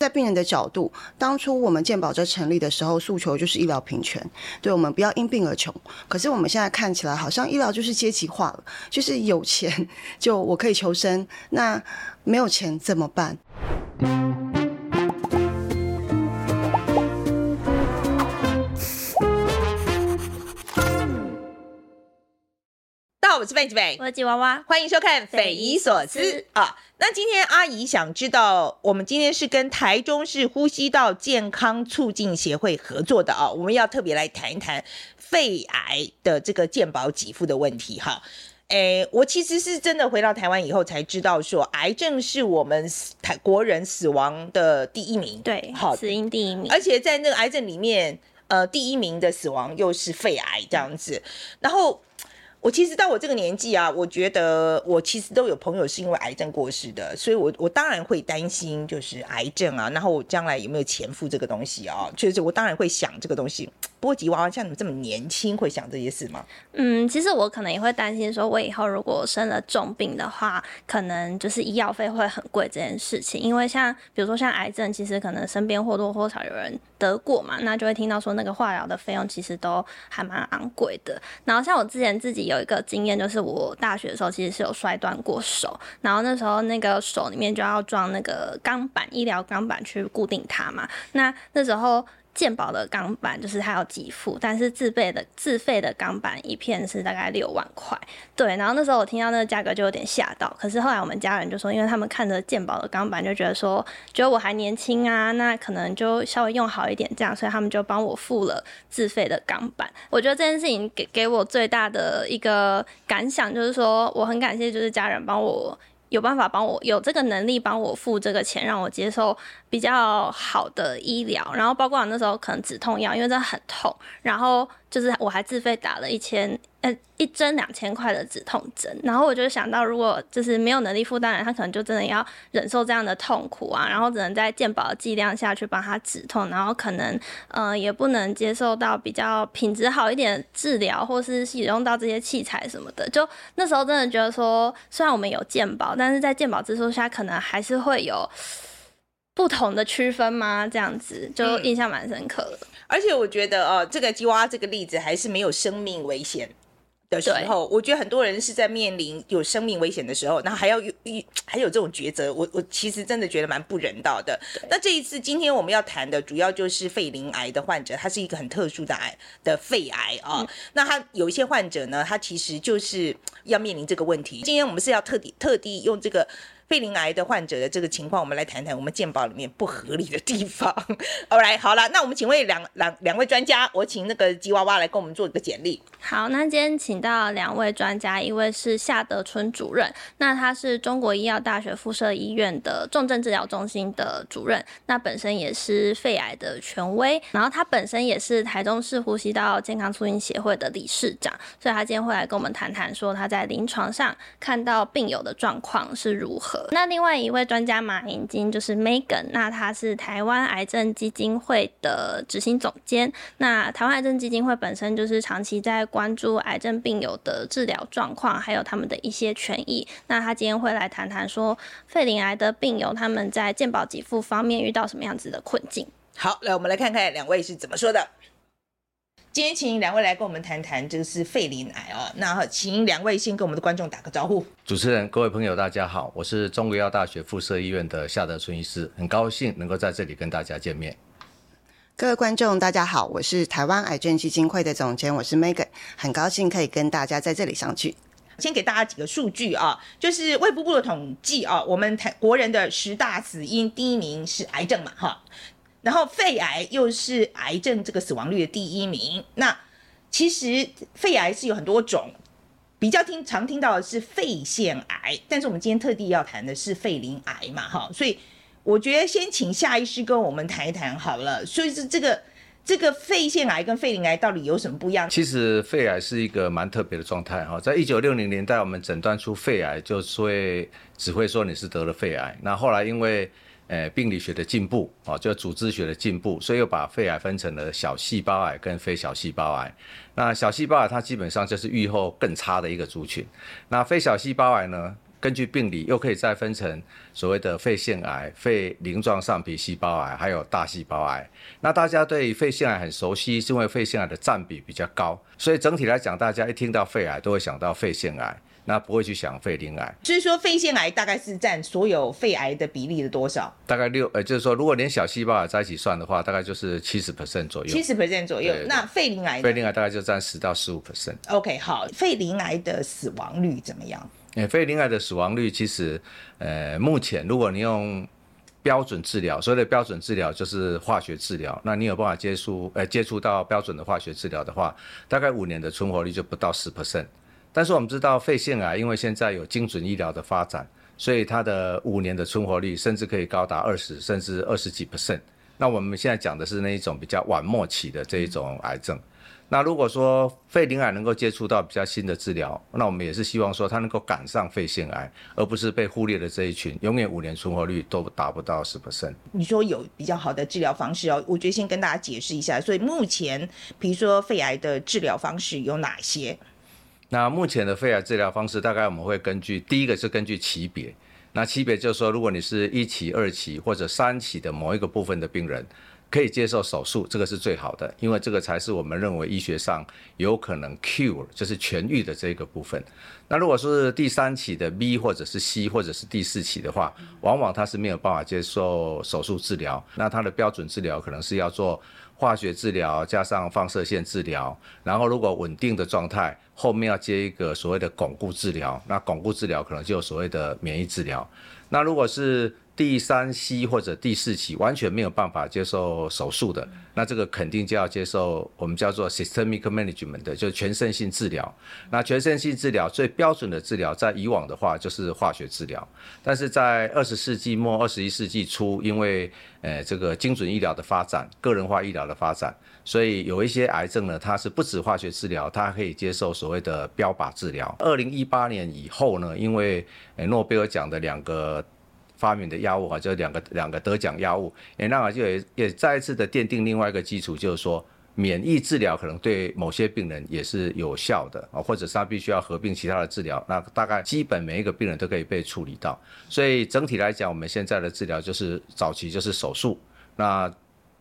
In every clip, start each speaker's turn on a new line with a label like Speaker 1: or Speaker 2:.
Speaker 1: 在病人的角度，当初我们健保在成立的时候，诉求就是医疗平权，对，我们不要因病而穷。可是我们现在看起来，好像医疗就是阶级化了，就是有钱 就我可以求生，那没有钱怎么办？
Speaker 2: 我是贝吉贝，
Speaker 3: 我是吉娃娃，
Speaker 2: 欢迎收看《匪夷所思》啊。那今天阿姨想知道，我们今天是跟台中市呼吸道健康促进协会合作的啊，我们要特别来谈一谈肺癌的这个健保给付的问题哈。诶，我其实是真的回到台湾以后才知道，说癌症是我们台国人死亡的第一名，
Speaker 3: 对，好，死因第一名，
Speaker 2: 而且在那个癌症里面，呃，第一名的死亡又是肺癌这样子，然后。我其实到我这个年纪啊，我觉得我其实都有朋友是因为癌症过世的，所以我我当然会担心就是癌症啊，然后我将来有没有钱付这个东西啊？就是我当然会想这个东西。不过吉娃娃像你们这么年轻，会想这些事吗？
Speaker 3: 嗯，其实我可能也会担心，说我以后如果生了重病的话，可能就是医药费会很贵这件事情。因为像比如说像癌症，其实可能身边或多或少有人得过嘛，那就会听到说那个化疗的费用其实都还蛮昂贵的。然后像我之前自己有一个经验，就是我大学的时候其实是有摔断过手，然后那时候那个手里面就要装那个钢板，医疗钢板去固定它嘛。那那时候。健宝的钢板就是它要给付，但是自费的自费的钢板一片是大概六万块，对。然后那时候我听到那个价格就有点吓到，可是后来我们家人就说，因为他们看着健宝的钢板就觉得说，觉得我还年轻啊，那可能就稍微用好一点这样，所以他们就帮我付了自费的钢板。我觉得这件事情给给我最大的一个感想就是说，我很感谢就是家人帮我。有办法帮我有这个能力帮我付这个钱，让我接受比较好的医疗，然后包括那时候可能止痛药，因为真的很痛，然后就是我还自费打了一千。呃，一针两千块的止痛针，然后我就想到，如果就是没有能力负担的，他可能就真的要忍受这样的痛苦啊，然后只能在健保的剂量下去帮他止痛，然后可能呃也不能接受到比较品质好一点的治疗，或是使用到这些器材什么的。就那时候真的觉得说，虽然我们有健保，但是在健保支出下，可能还是会有不同的区分吗？这样子就印象蛮深刻的。嗯，
Speaker 2: 而且我觉得哦，这个鸡娃娃这个例子还是没有生命危险的时候，我觉得很多人是在面临有生命危险的时候，然后还要有还有这种抉择，我我其实真的觉得蛮不人道的。那这一次今天我们要谈的主要就是肺鳞癌的患者，他是一个很特殊的癌的肺癌啊、哦嗯。那他有一些患者呢，他其实就是要面临这个问题。今天我们是要特地特地用这个。肺鳞癌的患者的这个情况，我们来谈谈我们健保里面不合理的地方。Alright，好了，那我们请问两两两位专家，我请那个吉娃娃来跟我们做一个简历。
Speaker 3: 好，那今天请到两位专家，一位是夏德春主任，那他是中国医药大学附设医院的重症治疗中心的主任，那本身也是肺癌的权威，然后他本身也是台中市呼吸道健康促进协会的理事长，所以他今天会来跟我们谈谈，说他在临床上看到病友的状况是如何。那另外一位专家马银金就是 Megan，那他是台湾癌症基金会的执行总监。那台湾癌症基金会本身就是长期在关注癌症病友的治疗状况，还有他们的一些权益。那他今天会来谈谈说，肺鳞癌的病友他们在健保给付方面遇到什么样子的困境。
Speaker 2: 好，来我们来看看两位是怎么说的。今天请两位来跟我们谈谈这个是肺鳞癌哦。那请两位先跟我们的观众打个招呼。
Speaker 4: 主持人、各位朋友，大家好，我是中国医药大学附设医院的夏德春医师，很高兴能够在这里跟大家见面。
Speaker 1: 各位观众，大家好，我是台湾癌症基金会的总监，我是 Megan，很高兴可以跟大家在这里相聚。
Speaker 2: 先给大家几个数据啊，就是卫福部的统计啊，我们台国人的十大死因第一名是癌症嘛，哈。然后肺癌又是癌症这个死亡率的第一名。那其实肺癌是有很多种，比较听常听到的是肺腺癌，但是我们今天特地要谈的是肺鳞癌嘛，哈，所以我觉得先请夏医师跟我们谈一谈好了。所以是这个这个肺腺癌跟肺鳞癌到底有什么不一样？
Speaker 4: 其实肺癌是一个蛮特别的状态哈，在一九六零年代，我们诊断出肺癌，就是会只会说你是得了肺癌。那后来因为呃，病理学的进步，哦，就组织学的进步，所以又把肺癌分成了小细胞癌跟非小细胞癌。那小细胞癌它基本上就是预后更差的一个族群。那非小细胞癌呢，根据病理又可以再分成所谓的肺腺癌、肺鳞状上皮细胞癌，还有大细胞癌。那大家对肺腺癌很熟悉，是因为肺腺癌的占比比较高，所以整体来讲，大家一听到肺癌都会想到肺腺癌。那不会去想肺鳞癌，
Speaker 2: 所以说肺腺癌大概是占所有肺癌的比例的多少？
Speaker 4: 大概六，呃，就是说如果连小细胞也在一起算的话，大概就是七十 percent 左右。
Speaker 2: 七十 percent 左右。那肺鳞癌？
Speaker 4: 肺鳞癌大概就占十到十五 percent。
Speaker 2: OK，好，肺鳞癌的死亡率怎么样？
Speaker 4: 呃，肺鳞癌的死亡率其实，呃，目前如果你用标准治疗，所谓的标准治疗就是化学治疗，那你有办法接触，呃，接触到标准的化学治疗的话，大概五年的存活率就不到十 percent。但是我们知道肺腺癌，因为现在有精准医疗的发展，所以它的五年的存活率甚至可以高达二十甚至二十几 percent。那我们现在讲的是那一种比较晚末期的这一种癌症。那如果说肺鳞癌能够接触到比较新的治疗，那我们也是希望说它能够赶上肺腺癌，而不是被忽略的这一群，永远五年存活率都达不到十 percent。
Speaker 2: 你说有比较好的治疗方式哦，我觉得先跟大家解释一下。所以目前，比如说肺癌的治疗方式有哪些？
Speaker 4: 那目前的肺癌治疗方式，大概我们会根据第一个是根据期别，那期别就是说，如果你是一期、二期或者三期的某一个部分的病人，可以接受手术，这个是最好的，因为这个才是我们认为医学上有可能 cure，就是痊愈的这个部分。那如果是第三期的 B 或者是 C 或者是第四期的话，往往他是没有办法接受手术治疗，那他的标准治疗可能是要做。化学治疗加上放射线治疗，然后如果稳定的状态，后面要接一个所谓的巩固治疗。那巩固治疗可能就所谓的免疫治疗。那如果是第三期或者第四期完全没有办法接受手术的，那这个肯定就要接受我们叫做 systemic management 的，就是全身性治疗。那全身性治疗最标准的治疗，在以往的话就是化学治疗，但是在二十世纪末二十一世纪初，因为呃这个精准医疗的发展，个人化医疗的发展，所以有一些癌症呢，它是不止化学治疗，它可以接受所谓的标靶治疗。二零一八年以后呢，因为呃诺贝尔奖的两个。发明的药物啊，就两个两个得奖药物，也那么就也也再一次的奠定另外一个基础，就是说免疫治疗可能对某些病人也是有效的啊，或者是他必须要合并其他的治疗，那大概基本每一个病人都可以被处理到。所以整体来讲，我们现在的治疗就是早期就是手术，那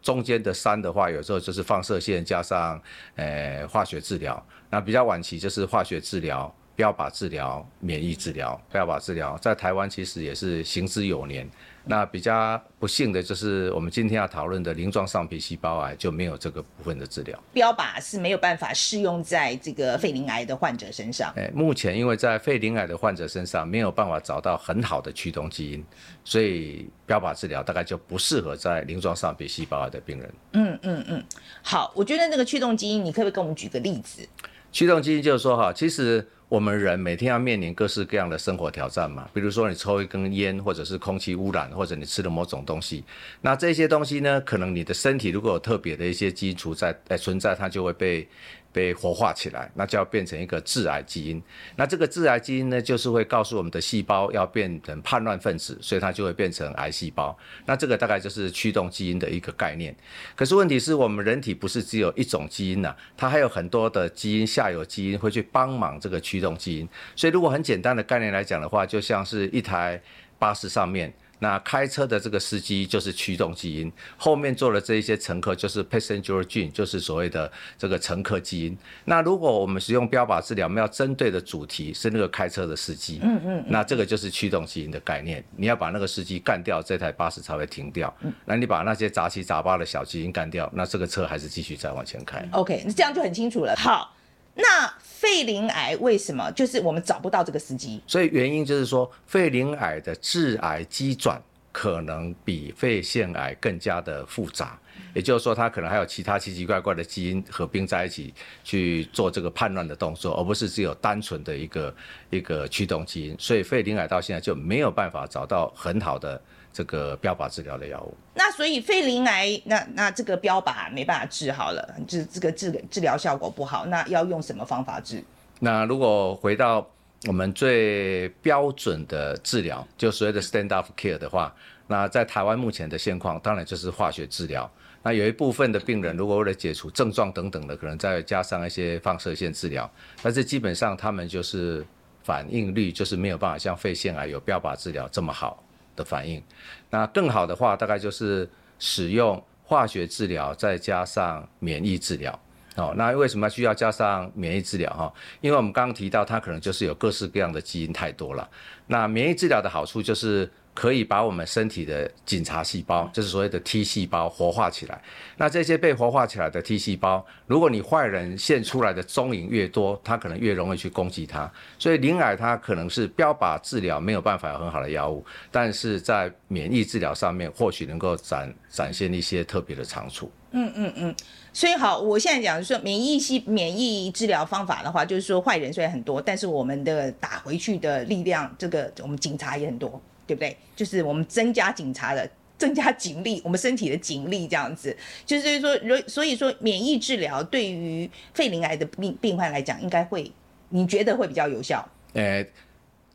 Speaker 4: 中间的三的话，有时候就是放射线加上呃化学治疗，那比较晚期就是化学治疗。标靶治疗、免疫治疗、标靶治疗，在台湾其实也是行之有年。那比较不幸的就是，我们今天要讨论的鳞状上皮细胞癌就没有这个部分的治疗。
Speaker 2: 标靶是没有办法适用在这个肺鳞癌的患者身上。
Speaker 4: 诶，目前因为在肺鳞癌的患者身上没有办法找到很好的驱动基因，所以标靶治疗大概就不适合在鳞状上皮细胞癌的病人。
Speaker 2: 嗯嗯嗯，好，我觉得那个驱动基因，你可不可以跟我们举个例子？
Speaker 4: 驱动基因就是说哈，其实。我们人每天要面临各式各样的生活挑战嘛，比如说你抽一根烟，或者是空气污染，或者你吃了某种东西，那这些东西呢，可能你的身体如果有特别的一些基础在，诶，存在，它就会被。被活化起来，那就要变成一个致癌基因。那这个致癌基因呢，就是会告诉我们的细胞要变成叛乱分子，所以它就会变成癌细胞。那这个大概就是驱动基因的一个概念。可是问题是我们人体不是只有一种基因呐、它还有很多的基因，下游基因会去帮忙这个驱动基因。所以如果很简单的概念来讲的话，就像是一台巴士上面。那开车的这个司机就是驱动基因，后面坐的这一些乘客就是 passenger gene，就是所谓的这个乘客基因。那如果我们使用标靶治疗，我们要针对的主题是那个开车的司机，嗯嗯，那这个就是驱动基因的概念。你要把那个司机干掉，这台巴士才会停掉。嗯，那你把那些杂七杂八的小基因干掉，那这个车还是继续再往前开。
Speaker 2: OK，那这样就很清楚了。好。那肺鳞癌为什么就是我们找不到这个司机？
Speaker 4: 所以原因就是说，肺鳞癌的致癌机转可能比肺腺癌更加的复杂，也就是说，它可能还有其他奇奇怪怪的基因合并在一起去做这个判断的动作，而不是只有单纯的一个一个驱动基因。所以肺鳞癌到现在就没有办法找到很好的这个标靶治疗的药物。
Speaker 2: 那所以肺鳞癌，那那这个标靶没办法治好了，就是这个治治疗效果不好，那要用什么方法治？
Speaker 4: 那如果回到我们最标准的治疗，就所谓的 standard of care 的话，那在台湾目前的现况，当然就是化学治疗。那有一部分的病人，如果为了解除症状等等的，可能再加上一些放射线治疗，但是基本上他们就是反应率就是没有办法像肺腺癌有标靶治疗这么好的反应。那更好的话，大概就是使用化学治疗再加上免疫治疗。哦，那为什么需要加上免疫治疗哈？因为我们刚刚提到，它可能就是有各式各样的基因太多了。那免疫治疗的好处就是。可以把我们身体的警察细胞，就是所谓的 T 细胞活化起来。那这些被活化起来的 T 细胞，如果你坏人献出来的踪影越多，它可能越容易去攻击它。所以灵癌它可能是标靶治疗没有办法有很好的药物，但是在免疫治疗上面或许能够展展现一些特别的长处。
Speaker 2: 嗯嗯嗯。所以好，我现在讲说免疫系免疫治疗方法的话，就是说坏人虽然很多，但是我们的打回去的力量，这个我们警察也很多。对不对？就是我们增加警察的，增加警力，我们身体的警力这样子。就是说，所以说，免疫治疗对于肺鳞癌的病病患来讲，应该会，你觉得会比较有效？
Speaker 4: 呃，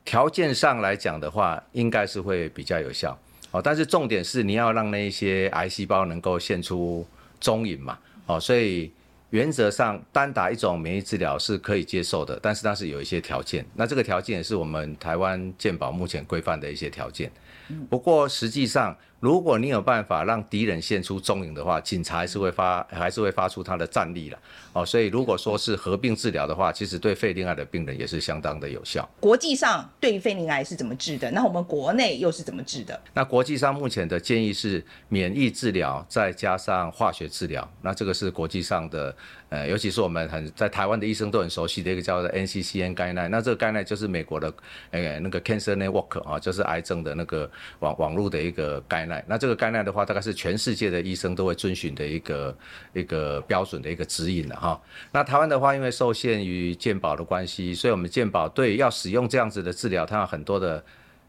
Speaker 4: 条件上来讲的话，应该是会比较有效。哦，但是重点是你要让那些癌细胞能够现出踪影嘛。哦，所以。原则上，单打一种免疫治疗是可以接受的，但是它是有一些条件。那这个条件也是我们台湾健保目前规范的一些条件。不过实际上，如果你有办法让敌人现出踪影的话，警察还是会发，还是会发出他的战力了。哦，所以如果说是合并治疗的话，其实对肺鳞癌的病人也是相当的有效。
Speaker 2: 国际上对肺鳞癌是怎么治的？那我们国内又是怎么治的？
Speaker 4: 那国际上目前的建议是免疫治疗再加上化学治疗。那这个是国际上的，呃，尤其是我们很在台湾的医生都很熟悉的一个叫做 NCCN Guideline。那这个 Guideline 就是美国的，呃，那个 Cancer Network 啊，就是癌症的那个网网络的一个 Guideline。那这个概念的话，大概是全世界的医生都会遵循的一个一个标准的一个指引了哈。那台湾的话，因为受限于健保的关系，所以我们健保对要使用这样子的治疗，它有很多的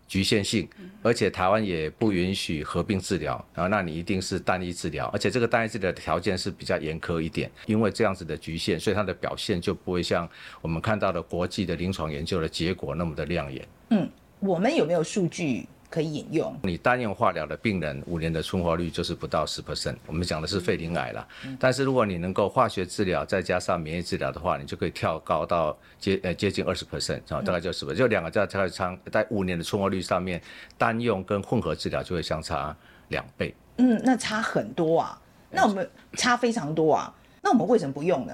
Speaker 4: 局限性，而且台湾也不允许合并治疗，然后那你一定是单一治疗，而且这个单一治疗的条件是比较严苛一点，因为这样子的局限，所以它的表现就不会像我们看到的国际的临床研究的结果那么的亮眼。
Speaker 2: 嗯，我们有没有数据？可以引用。
Speaker 4: 你单用化疗的病人，五年的存活率就是不到十 percent。我们讲的是肺鳞癌了，但是如果你能够化学治疗再加上免疫治疗的话，你就可以跳高到接呃接近二十 percent 啊，大概就是就两个在在差在五年的存活率上面，单用跟混合治疗就会相差两倍。
Speaker 2: 嗯，那差很多啊。那我们差非常多啊。那我们为什么不用呢？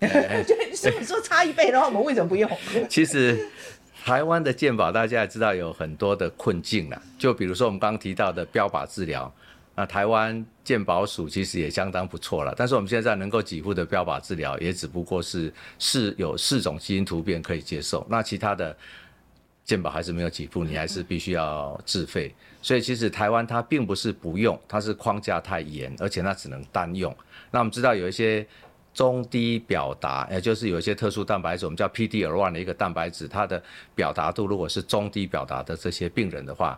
Speaker 2: 就你说差一倍的话，我们为什么不用？
Speaker 4: 其实。台湾的健保大家也知道有很多的困境了，就比如说我们刚刚提到的标靶治疗，那台湾健保署其实也相当不错了，但是我们现在能够给付的标靶治疗也只不过是是有四种基因突变可以接受，那其他的健保还是没有给付，你还是必须要自费。所以其实台湾它并不是不用，它是框架太严，而且它只能单用。那我们知道有一些。中低表达，也就是有一些特殊蛋白质，我们叫 PD-L1 的一个蛋白质，它的表达度如果是中低表达的这些病人的话，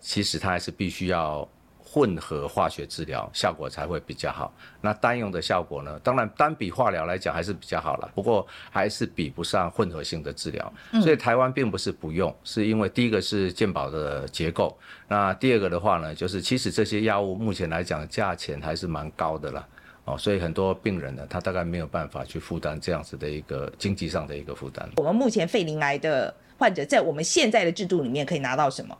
Speaker 4: 其实它还是必须要混合化学治疗，效果才会比较好。那单用的效果呢？当然单比化疗来讲还是比较好了，不过还是比不上混合性的治疗。所以台湾并不是不用，是因为第一个是健保的结构，那第二个的话呢，就是其实这些药物目前来讲价钱还是蛮高的了。哦，所以很多病人呢，他大概没有办法去负担这样子的一个经济上的一个负担。
Speaker 2: 我们目前肺鳞癌的患者，在我们现在的制度里面可以拿到什么？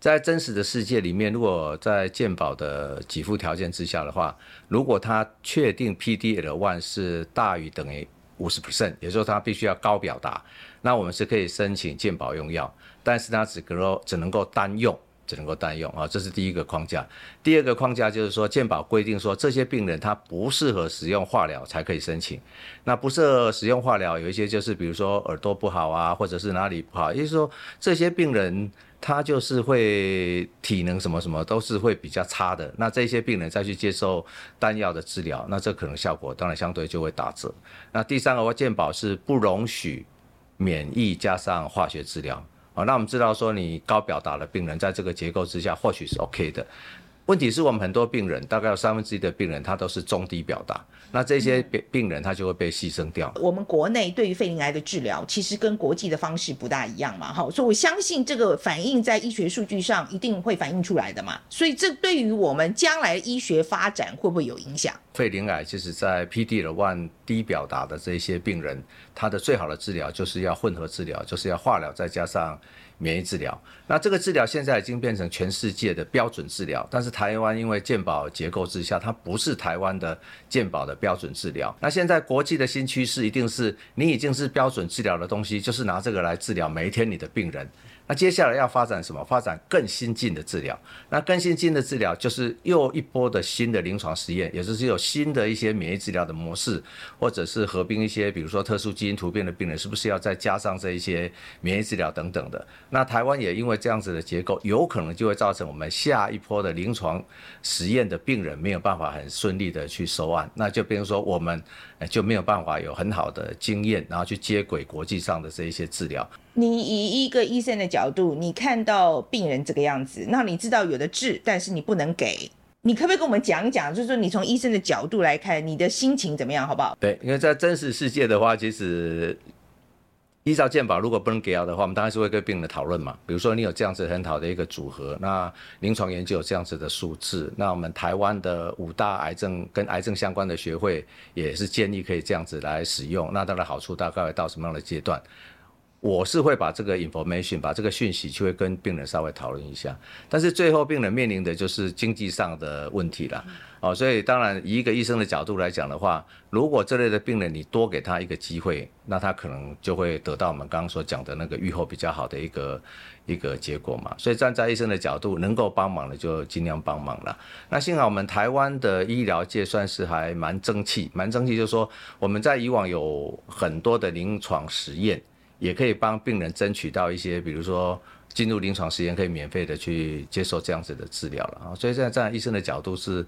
Speaker 4: 在真实的世界里面，如果在健保的给付条件之下的话，如果他确定 PDL one 是大于等于五十 percent，也就是说他必须要高表达，那我们是可以申请健保用药，但是他只能够只能够单用。只能够单用啊，这是第一个框架。第二个框架就是说，健保规定说，这些病人他不适合使用化疗才可以申请。那不适合使用化疗，有一些就是比如说耳朵不好啊，或者是哪里不好，也就是说这些病人他就是会体能什么什么都是会比较差的。那这些病人再去接受单药的治疗，那这可能效果当然相对就会打折。那第三个，话健保是不容许免疫加上化学治疗那我们知道说，你高表达的病人在这个结构之下或许是 OK 的。问题是我们很多病人，大概有三分之一的病人，他都是中低表达，那这些病病人他就会被牺牲掉。
Speaker 2: 我们国内对于肺鳞癌的治疗，其实跟国际的方式不大一样嘛，哈，所以我相信这个反映在医学数据上一定会反映出来的嘛，所以这对于我们将来医学发展会不会有影响？
Speaker 4: 肺鳞癌其实在 PD-L1 低表达的这些病人，他的最好的治疗就是要混合治疗，就是要化疗再加上。免疫治疗，那这个治疗现在已经变成全世界的标准治疗，但是台湾因为健保结构之下，它不是台湾的健保的标准治疗。那现在国际的新趋势一定是，你已经是标准治疗的东西，就是拿这个来治疗每一天你的病人。那接下来要发展什么？发展更新进的治疗。那更新进的治疗就是又一波的新的临床实验，也就是有新的一些免疫治疗的模式，或者是合并一些，比如说特殊基因突变的病人，是不是要再加上这一些免疫治疗等等的？那台湾也因为这样子的结构，有可能就会造成我们下一波的临床实验的病人没有办法很顺利的去收案。那就比如说我们就没有办法有很好的经验，然后去接轨国际上的这一些治疗。
Speaker 2: 你以一个医生的角度，你看到病人这个样子，那你知道有的治，但是你不能给，你可不可以跟我们讲讲？就是说你从医生的角度来看，你的心情怎么样，好不好？
Speaker 4: 对，因为在真实世界的话，其实依照健保，如果不能给药的话，我们当然是会跟病人讨论嘛。比如说你有这样子很好的一个组合，那临床研究有这样子的数字，那我们台湾的五大癌症跟癌症相关的学会也是建议可以这样子来使用。那它的好处大概会到什么样的阶段？我是会把这个 information，把这个讯息，就会跟病人稍微讨论一下。但是最后病人面临的就是经济上的问题了，哦，所以当然以一个医生的角度来讲的话，如果这类的病人你多给他一个机会，那他可能就会得到我们刚刚所讲的那个预后比较好的一个一个结果嘛。所以站在医生的角度，能够帮忙的就尽量帮忙了。那幸好我们台湾的医疗界算是还蛮争气，蛮争气，就是说我们在以往有很多的临床实验。也可以帮病人争取到一些，比如说进入临床实验可以免费的去接受这样子的治疗了啊。所以现在站在医生的角度是，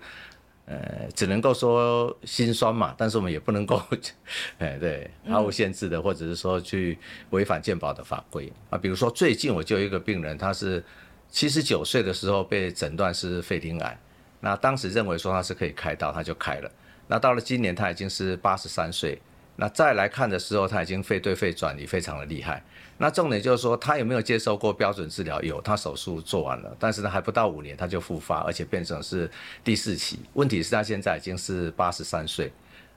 Speaker 4: 呃，只能够说心酸嘛，但是我们也不能够，哎，对，毫无限制的，或者是说去违反健保的法规啊。比如说最近我就有一个病人，他是七十九岁的时候被诊断是肺鳞癌，那当时认为说他是可以开刀，他就开了。那到了今年他已经是八十三岁。那再来看的时候，他已经肺对肺转移非常的厉害。那重点就是说，他有没有接受过标准治疗？有，他手术做完了，但是呢，还不到五年他就复发，而且变成是第四期。问题是，他现在已经是八十三岁，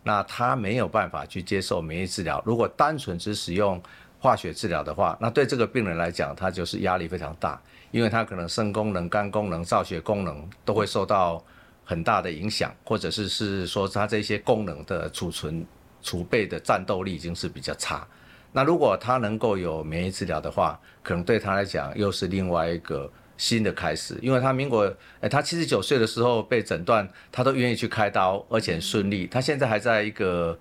Speaker 4: 那他没有办法去接受免疫治疗。如果单纯只使用化学治疗的话，那对这个病人来讲，他就是压力非常大，因为他可能肾功能、肝功能、造血功能都会受到很大的影响，或者是是说他这些功能的储存。储备的战斗力已经是比较差，那如果他能够有免疫治疗的话，可能对他来讲又是另外一个新的开始。因为他民国，诶、欸，他七十九岁的时候被诊断，他都愿意去开刀，而且顺利。他现在还在一个，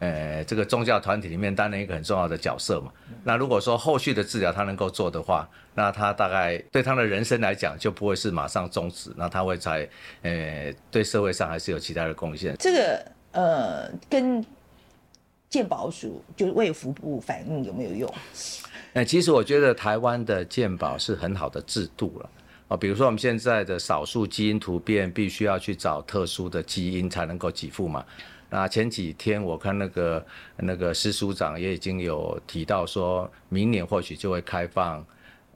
Speaker 4: 呃、这个宗教团体里面担任一个很重要的角色嘛。那如果说后续的治疗他能够做的话，那他大概对他的人生来讲就不会是马上终止，那他会在，呃、对社会上还是有其他的贡献。
Speaker 2: 这个，呃，跟。健保署就是卫福部反映有没有用？
Speaker 4: 那，其实我觉得台湾的健保是很好的制度了啊，比如说我们现在的少数基因突变必须要去找特殊的基因才能够给付嘛。那前几天我看那个那个施署长也已经有提到说，明年或许就会开放。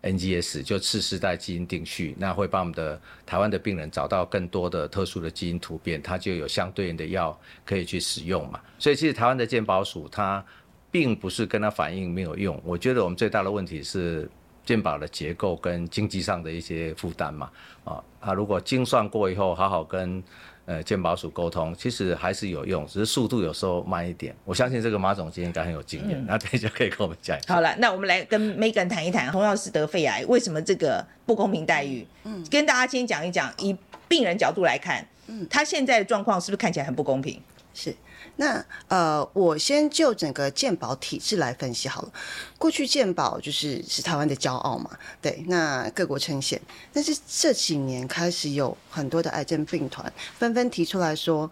Speaker 4: NGS 就次世代基因定序，那会帮我们的台湾的病人找到更多的特殊的基因突变，它就有相对应的药可以去使用嘛。所以其实台湾的健保署它并不是跟它反映没有用，我觉得我们最大的问题是健保的结构跟经济上的一些负担嘛。啊，他如果精算过以后，好好跟。呃，健保署沟通其实还是有用，只是速度有时候慢一点。我相信这个马总监应该很有经验，那等一下可以跟我们讲一下。
Speaker 2: 好了，那我们来跟 Megan 谈一谈，同样是得肺癌，为什么这个不公平待遇？嗯，跟大家先讲一讲，以病人角度来看，嗯，他现在的状况是不是看起来很不公平？
Speaker 1: 是。那呃，我先就整个健保体制来分析好了。过去健保就是是台湾的骄傲嘛，对，那各国称羡。但是这几年开始有很多的癌症病团纷纷提出来说，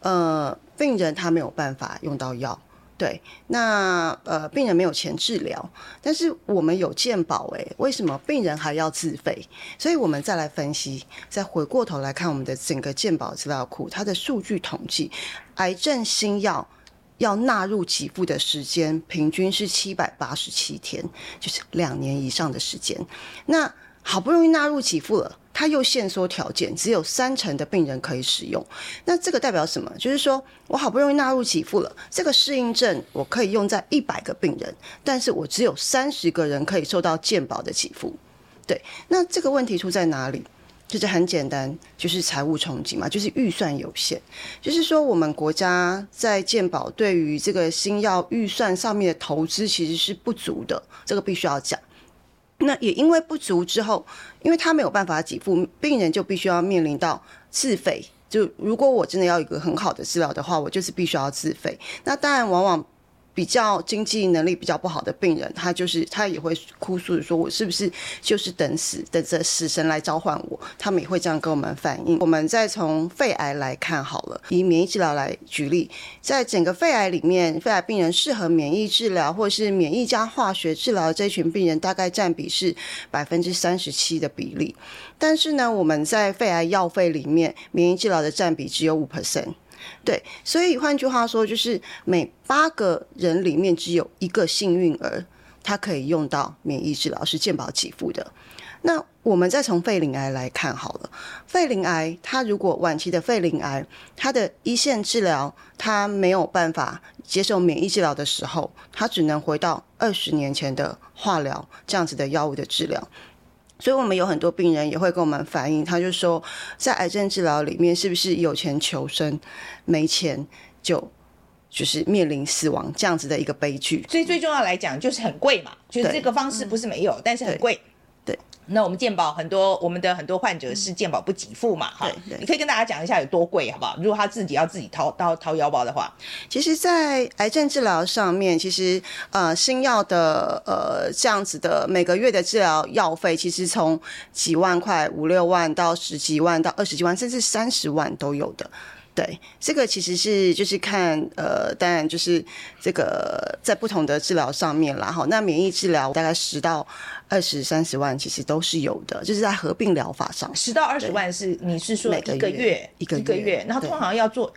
Speaker 1: 呃，病人他没有办法用到药。对，那呃，病人没有钱治疗，但是我们有健保诶，为什么病人还要自费？所以我们再来分析，再回过头来看我们的整个健保资料库，它的数据统计，癌症新药要纳入给付的时间平均是七百八十七天，就是两年以上的时间。那好不容易纳入给付了。它又限缩条件，只有三成的病人可以使用。那这个代表什么？就是说我好不容易纳入给付了，这个适应症我可以用在一百个病人，但是我只有三十个人可以受到健保的给付。对，那这个问题出在哪里？就是很简单，就是财务冲击嘛，就是预算有限。就是说我们国家在健保对于这个新药预算上面的投资其实是不足的，这个必须要讲。那也因为不足之后，因为他没有办法给付，病人就必须要面临到自费。就如果我真的要一个很好的治疗的话，我就是必须要自费。那当然，往往。比较经济能力比较不好的病人，他就是他也会哭诉说：“我是不是就是等死，等着死神来召唤我？”他们也会这样跟我们反映。我们再从肺癌来看好了，以免疫治疗来举例，在整个肺癌里面，肺癌病人适合免疫治疗或是免疫加化学治疗的这群病人，大概占比是百分之三十七的比例。但是呢，我们在肺癌药费里面，免疫治疗的占比只有五 percent。对，所以换句话说，就是每八个人里面只有一个幸运儿，他可以用到免疫治疗，是健保给付的。那我们再从肺鳞癌来看好了，肺鳞癌它如果晚期的肺鳞癌，它的一线治疗它没有办法接受免疫治疗的时候，它只能回到二十年前的化疗这样子的药物的治疗。所以，我们有很多病人也会跟我们反映，他就说，在癌症治疗里面，是不是有钱求生，没钱就就是面临死亡这样子的一个悲剧？
Speaker 2: 所以，最重要来讲，就是很贵嘛，就是这个方式不是没有，嗯、但是很贵。那我们健保很多，我们的很多患者是健保不给付嘛，哈，你可以跟大家讲一下有多贵，好不好？如果他自己要自己掏掏掏腰包的话，
Speaker 1: 其实，在癌症治疗上面，其实呃新药的呃这样子的每个月的治疗药费，其实从几万块、五六万到十几万到二十几万，甚至三十万都有的。对，这个其实是就是看呃，当然就是这个在不同的治疗上面啦，哈。那免疫治疗大概十到二十三十万，其实都是有的，就是在合并疗法上，
Speaker 2: 十到二十万是你是说一个月
Speaker 1: 一个月，
Speaker 2: 一个月，然后通常要做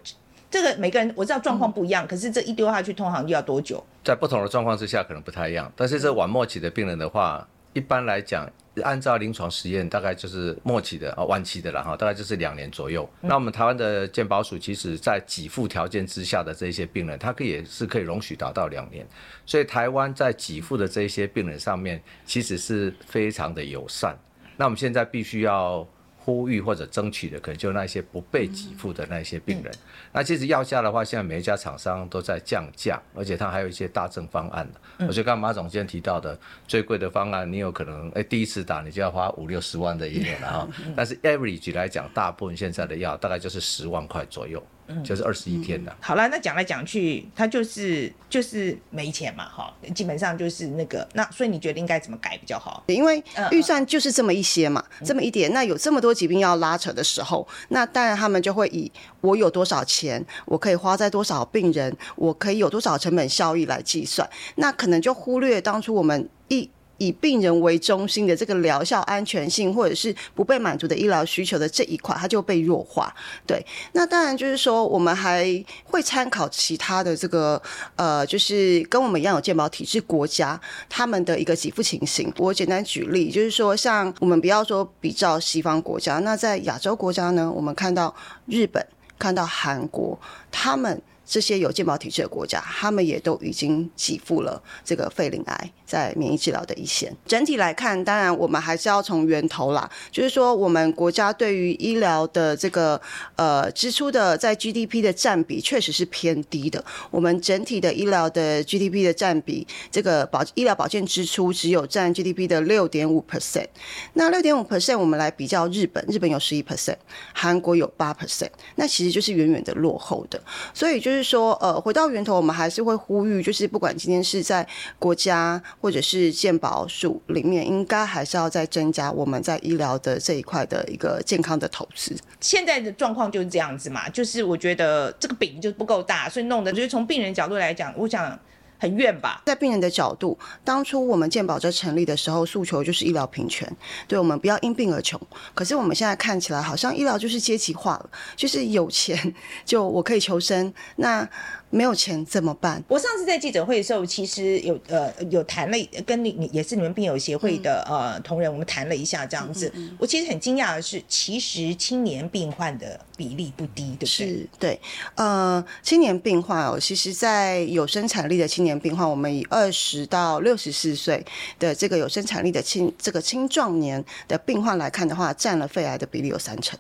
Speaker 2: 这个每个人我知道状况不一样，嗯，可是这一丢下去通常就要多久？
Speaker 4: 在不同的状况之下可能不太一样，但是这晚末期的病人的话，一般来讲。按照临床实验，大概就是末期的啊，晚期的了哈，大概就是两年左右。那我们台湾的健保署，其实在给付条件之下的这些病人，他可以也是可以容许达到两年。所以台湾在给付的这些病人上面，其实是非常的友善。那我们现在必须要。呼吁或者争取的，可能就那些不被给付的那些病人。嗯、那其实药价的话，现在每一家厂商都在降价，而且它还有一些大政方案。我觉得刚刚马总监提到的最贵的方案，你有可能哎第一次打你就要花五六十万的一年了哈。但是 average 来讲，大部分现在的药大概就是十万块左右。嗯，就是二十一天的。
Speaker 2: 好了，那讲来讲去，他就是就是没钱嘛，哈，基本上就是那个，那所以你觉得应该怎么改比较好？
Speaker 1: 因为预算就是这么一些嘛，嗯、这么一点，那有这么多疾病要拉扯的时候，那当然他们就会以我有多少钱，我可以花在多少病人，我可以有多少成本效益来计算，那可能就忽略当初我们一。以病人为中心的这个疗效安全性，或者是不被满足的医疗需求的这一块，它就被弱化。对，那当然就是说，我们还会参考其他的这个呃，就是跟我们一样有健保体制国家他们的一个给付情形。我简单举例，就是说，像我们不要说比较西方国家，那在亚洲国家呢，我们看到日本、看到韩国，他们。这些有健保体制的国家，他们也都已经给付了这个肺鳞癌在免疫治疗的一线。整体来看，当然我们还是要从源头啦，就是说我们国家对于医疗的这个呃支出的在 GDP 的占比确实是偏低的。我们整体的医疗的 GDP 的占比，这个保医疗保健支出只有占 GDP 的六点五 percent。那六点五 percent，我们来比较日本，日本有十一 percent，韩国有八 percent，那其实就是远远的落后的。所以就是。就是说，呃，回到源头，我们还是会呼吁，就是不管今天是在国家或者是健保署里面，应该还是要再增加我们在医疗的这一块的一个健康的投资。
Speaker 2: 现在的状况就是这样子嘛，就是我觉得这个饼就不够大，所以弄的就是从病人角度来讲，我想。很怨吧，
Speaker 1: 在病人的角度，当初我们健保在成立的时候，诉求就是医疗平权，对，我们不要因病而穷。可是我们现在看起来，好像医疗就是阶级化了，就是有钱就我可以求生，那。没有钱怎么办？
Speaker 2: 我上次在记者会的时候，其实有呃有谈了，跟你你也是你们病友协会的、嗯、呃同仁，我们谈了一下这样子。嗯嗯嗯、我其实很惊讶的是，其实青年病患的比例不低，对不对？
Speaker 1: 是，对。呃，青年病患哦，其实，在有生产力的青年病患，我们以二十到六十四岁的这个有生产力的青这个青壮年的病患来看的话，占了肺癌的比例有三成。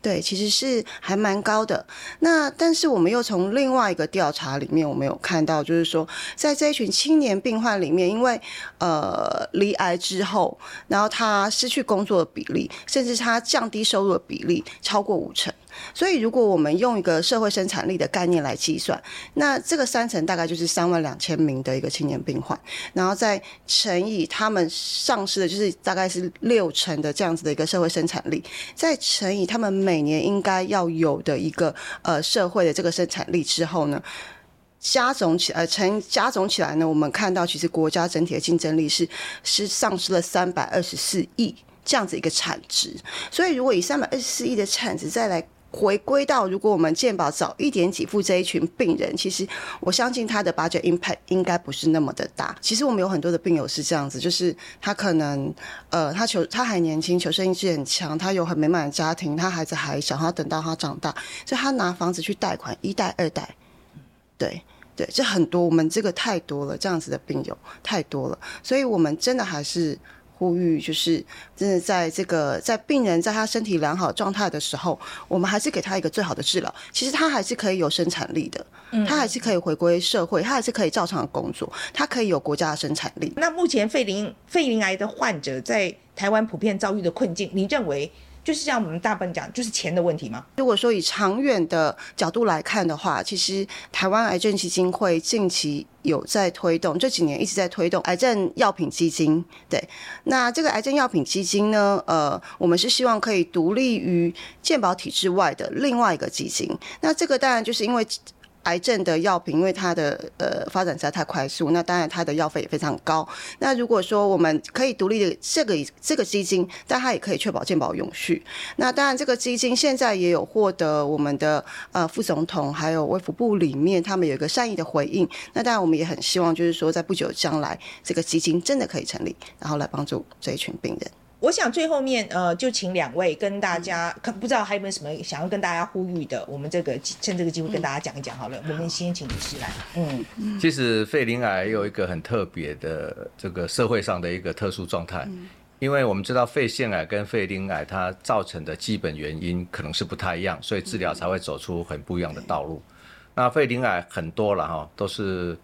Speaker 1: 对，其实是还蛮高的。那但是我们又从另外一个调查里面，我们有看到，就是说，在这一群青年病患里面，因为呃罹癌之后，然后他失去工作的比例，甚至他降低收入的比例超过五成。所以，如果我们用一个社会生产力的概念来计算，那这个三成大概就是三万两千名的一个青年病患，然后再乘以他们丧失的就是大概是六成的这样子的一个社会生产力，再乘以他们每年应该要有的一个呃社会的这个生产力之后呢，加总起，呃乘加总起来呢，我们看到其实国家整体的竞争力是是丧失了三百二十四亿这样子一个产值。所以，如果以三百二十四亿的产值再来。回归到，如果我们健保早一点给付这一群病人，其实我相信他的 budget impact 应该不是那么的大。其实我们有很多的病友是这样子，就是他可能呃，他求他还年轻，求生意志很强，他有很美满的家庭，他孩子还小，他等到他长大，所以他拿房子去贷款，一贷二贷，对对，这很多，我们这个太多了，这样子的病友太多了，所以我们真的还是。呼吁就是真的，在这个在病人在他身体良好状态的时候，我们还是给他一个最好的治疗。其实他还是可以有生产力的，他还是可以回归社会，他还是可以照常的工作，他可以有国家的生产力。
Speaker 2: 那目前肺鳞肺鳞癌的患者在台湾普遍遭遇的困境，你认为？就是像我们大部分讲，就是钱的问题嘛？
Speaker 1: 如果说以长远的角度来看的话，其实台湾癌症基金会近期有在推动，这几年一直在推动癌症药品基金。对，那这个癌症药品基金呢，呃，我们是希望可以独立于健保体制外的另外一个基金。那这个当然就是因为。癌症的药品，因为它的呃发展实在太快速，那当然它的药费也非常高。那如果说我们可以独立的这个这个基金，但它也可以确保健保永续。那当然这个基金现在也有获得我们的呃副总统还有卫福部里面他们有一个善意的回应。那当然我们也很希望就是说在不久将来这个基金真的可以成立，然后来帮助这一群病人。
Speaker 2: 我想最后面呃，就请两位跟大家，可不知道还有没有什么想要跟大家呼吁的，我们这个趁这个机会跟大家讲一讲好了。我们先请律师来。
Speaker 4: 嗯，其实肺鳞癌有一个很特别的这个社会上的一个特殊状态，因为我们知道肺腺癌跟肺鳞癌它造成的基本原因可能是不太一样，所以治疗才会走出很不一样的道路。那肺鳞癌很多了哈，都是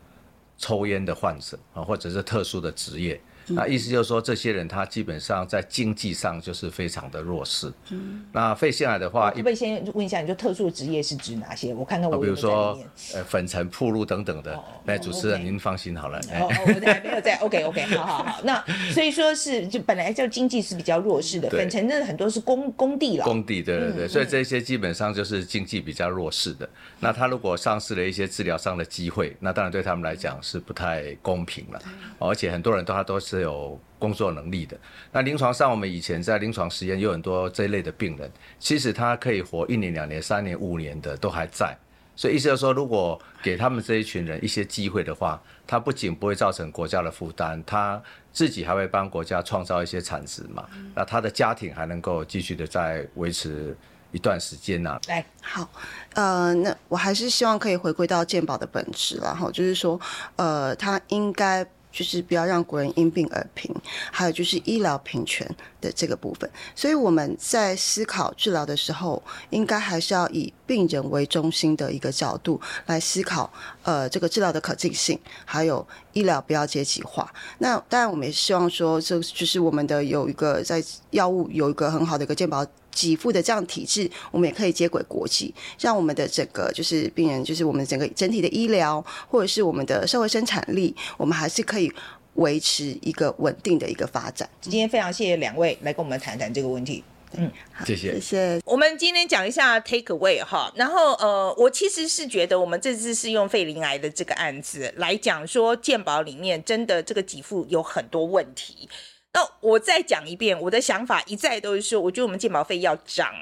Speaker 4: 抽烟的患者啊，或者是特殊的职业。那意思就是说，这些人他基本上在经济上就是非常的弱势。嗯，那肺腺癌的话，
Speaker 2: 可不可以先问一下，你就特殊职业是指哪些？我看看我。比如说，呃，
Speaker 4: 粉尘、铺路等等的。来，主持人您放心好了。
Speaker 2: 哦，我还没有在。OK OK，好好好。那所以说是就本来就经济是比较弱势的，粉尘真的很多是工工地了。
Speaker 4: 工地，对对对，所以这些基本上就是经济比较弱势的。那他如果丧失了一些治疗上的机会，那当然对他们来讲是不太公平了。而且很多人都他都是。是有工作能力的。那临床上，我们以前在临床实验有很多这一类的病人，其实他可以活一年、两年、三年、五年的都还在。所以意思就是说，如果给他们这一群人一些机会的话，他不仅不会造成国家的负担，他自己还会帮国家创造一些产值嘛。那他的家庭还能够继续的在维持一段时间呢、啊？
Speaker 2: 来，
Speaker 1: 好，呃，那我还是希望可以回归到健保的本质，然后就是说，呃，他应该。就是不要让国人因病而贫，还有就是医疗平权的这个部分。所以我们在思考治疗的时候，应该还是要以病人为中心的一个角度来思考，呃，这个治疗的可近性，还有医疗不要阶级化。那当然，我们也希望说，这就是我们的有一个在药物有一个很好的一个健保。给付的这样体制，我们也可以接轨国际，让我们的整个就是病人，就是我们整个整体的医疗，或者是我们的社会生产力，我们还是可以维持一个稳定的一个发展。
Speaker 2: 今天非常谢谢两位来跟我们谈谈这个问题。嗯，
Speaker 4: 好谢谢，谢
Speaker 1: 谢。
Speaker 2: 我们今天讲一下 take away 哈，然后呃，我其实是觉得我们这次是用肺鳞癌的这个案子来讲说，健保里面真的这个给付有很多问题。那我再讲一遍，我的想法一再都是说，我觉得我们健保费要涨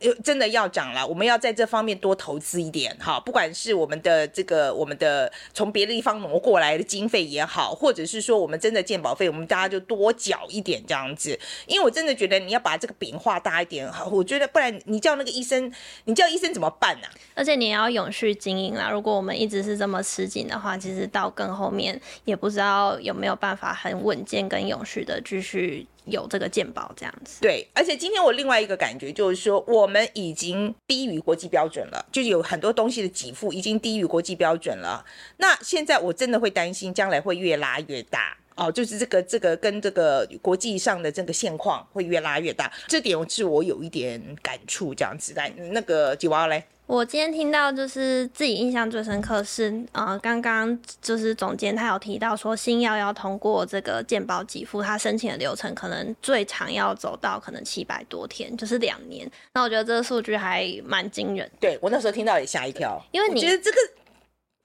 Speaker 2: 了。真的要涨了，我们要在这方面多投资一点哈，不管是我们的这个我们的从别的地方挪过来的经费也好，或者是说我们真的鉴保费，我们大家就多缴一点这样子。因为我真的觉得你要把这个饼画大一点，我觉得不然你叫那个医生，你叫医生怎么办呢、啊？
Speaker 3: 而且你也要永续经营啦。如果我们一直是这么吃紧的话，其实到更后面也不知道有没有办法很稳健跟永续的继续。有这个鉴宝这样子，
Speaker 2: 对，而且今天我另外一个感觉就是说，我们已经低于国际标准了，就是有很多东西的给付已经低于国际标准了。那现在我真的会担心，将来会越拉越大哦，就是这个这个跟这个国际上的这个现况会越拉越大，这点是我有一点感触这样子。来，那个吉娃娃嘞。
Speaker 3: 我今天听到就是自己印象最深刻是，呃，刚刚就是总监他有提到说，新药要通过这个健保给付，他申请的流程可能最长要走到可能七百多天，就是两年。那我觉得这个数据还蛮惊人。
Speaker 2: 对，我那时候听到也吓一跳，
Speaker 3: 因为你
Speaker 2: 觉得这个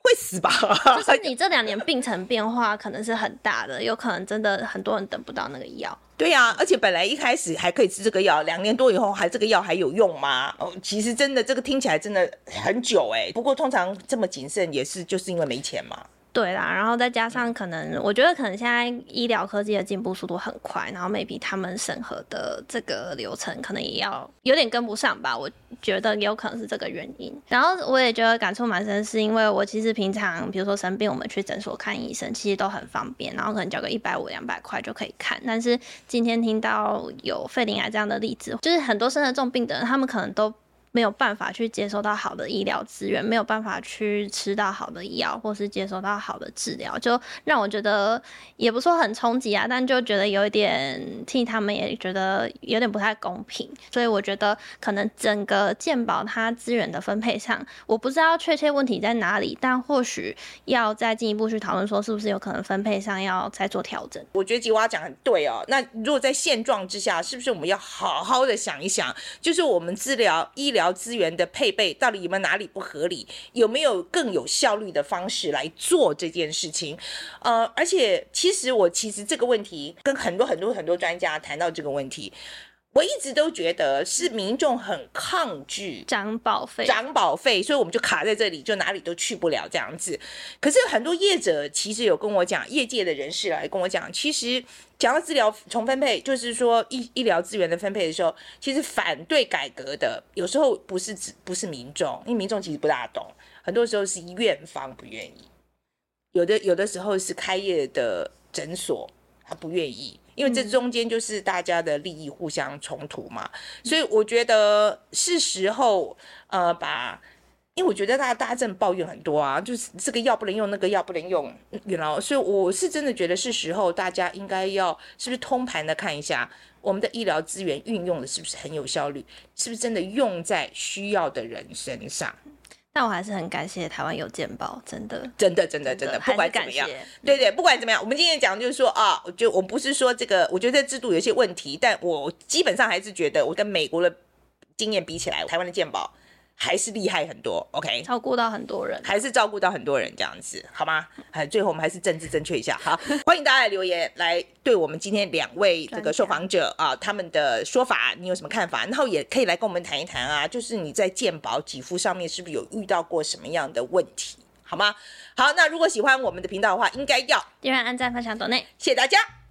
Speaker 2: 会死吧？
Speaker 3: 就是你这两年病程变化可能是很大的，有可能真的很多人等不到那个药。
Speaker 2: 对呀、啊，而且本来一开始还可以吃这个药，两年多以后还这个药还有用吗？哦，其实真的这个听起来真的很久哎。不过通常这么谨慎也是就是因为没钱嘛。
Speaker 3: 对啦，然后再加上可能，我觉得可能现在医疗科技的进步速度很快，然后 maybe 他们审核的这个流程可能也要有点跟不上吧，我觉得也有可能是这个原因。然后我也觉得感触蛮深，是因为我其实平常比如说生病，我们去诊所看医生，其实都很方便，然后可能交个一百五、两百块就可以看。但是今天听到有肺鳞癌这样的例子，就是很多生了重病的人，他们可能都。没有办法去接收到好的医疗资源，没有办法去吃到好的药，或是接收到好的治疗，就让我觉得也不说很冲击啊，但就觉得有一点替他们也觉得有点不太公平。所以我觉得可能整个健保它资源的分配上，我不知道确切问题在哪里，但或许要再进一步去讨论，说是不是有可能分配上要再做调整。
Speaker 2: 我觉得吉娃讲很对哦。那如果在现状之下，是不是我们要好好的想一想，就是我们治疗医疗。资源的配备到底有没有哪里不合理？有没有更有效率的方式来做这件事情？呃，而且其实我其实这个问题跟很多很多很多专家谈到这个问题。我一直都觉得是民众很抗拒
Speaker 3: 涨保费，
Speaker 2: 涨保费，所以我们就卡在这里，就哪里都去不了这样子。可是很多业者其实有跟我讲，业界的人士来跟我讲，其实讲到治疗重分配，就是说医医疗资源的分配的时候，其实反对改革的有时候不是指不是民众，因为民众其实不大懂，很多时候是院方不愿意，有的有的时候是开业的诊所他不愿意。因为这中间就是大家的利益互相冲突嘛，所以我觉得是时候呃把，因为我觉得大家大家真的抱怨很多啊，就是这个药不能用，那个药不能用，你知道，所以我是真的觉得是时候大家应该要是不是通盘的看一下我们的医疗资源运用的是不是很有效率，是不是真的用在需要的人身上。
Speaker 3: 但我还是很感谢台湾有健保，真的，
Speaker 2: 真的，真的，真的，不管怎么样，对对，不管怎么样，我们今天讲就是说啊，我就我不是说这个，我觉得这制度有些问题，但我基本上还是觉得，我跟美国的经验比起来，台湾的健保。还是厉害很多，OK，
Speaker 3: 照顾到很多人，
Speaker 2: 还是照顾到很多人这样子，好吗？哎，最后我们还是政治正确一下，好，欢迎大家来留言，来对我们今天两位这个受访者啊，他们的说法，你有什么看法？然后也可以来跟我们谈一谈啊，就是你在健保给付上面是不是有遇到过什么样的问题，好吗？好，那如果喜欢我们的频道的话，应该要
Speaker 3: 点赞、按赞、分享、抖内，
Speaker 2: 谢谢大家。